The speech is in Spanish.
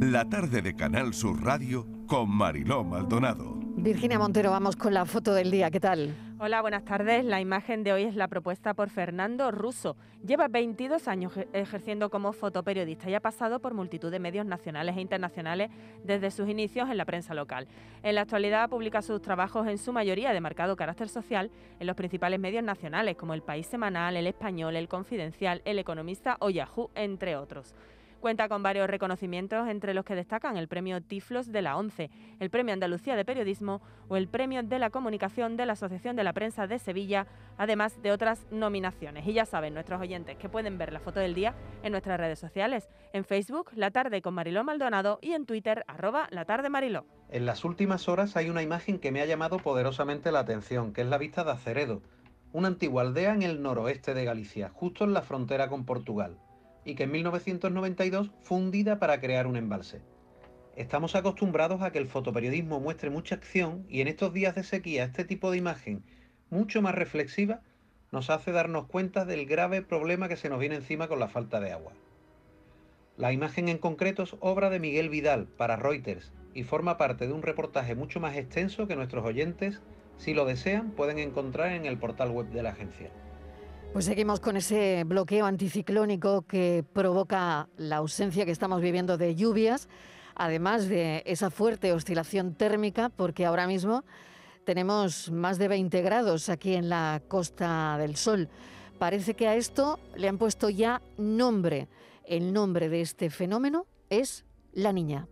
La tarde de Canal Sur Radio con Mariló Maldonado. Virginia Montero, vamos con la foto del día. ¿Qué tal? Hola, buenas tardes. La imagen de hoy es la propuesta por Fernando Russo. Lleva 22 años ejerciendo como fotoperiodista y ha pasado por multitud de medios nacionales e internacionales desde sus inicios en la prensa local. En la actualidad publica sus trabajos en su mayoría de marcado carácter social en los principales medios nacionales como El País Semanal, El Español, El Confidencial, El Economista o Yahoo, entre otros. Cuenta con varios reconocimientos, entre los que destacan el Premio Tiflos de la ONCE, el Premio Andalucía de Periodismo o el Premio de la Comunicación de la Asociación de la Prensa de Sevilla, además de otras nominaciones. Y ya saben nuestros oyentes que pueden ver la foto del día en nuestras redes sociales, en Facebook, La Tarde con Mariló Maldonado y en Twitter, arroba La Tarde Mariló. En las últimas horas hay una imagen que me ha llamado poderosamente la atención, que es la vista de Aceredo, una antigua aldea en el noroeste de Galicia, justo en la frontera con Portugal y que en 1992 fue hundida para crear un embalse. Estamos acostumbrados a que el fotoperiodismo muestre mucha acción y en estos días de sequía este tipo de imagen, mucho más reflexiva, nos hace darnos cuenta del grave problema que se nos viene encima con la falta de agua. La imagen en concreto es obra de Miguel Vidal para Reuters y forma parte de un reportaje mucho más extenso que nuestros oyentes, si lo desean, pueden encontrar en el portal web de la agencia. Pues seguimos con ese bloqueo anticiclónico que provoca la ausencia que estamos viviendo de lluvias, además de esa fuerte oscilación térmica, porque ahora mismo tenemos más de 20 grados aquí en la Costa del Sol. Parece que a esto le han puesto ya nombre. El nombre de este fenómeno es la niña.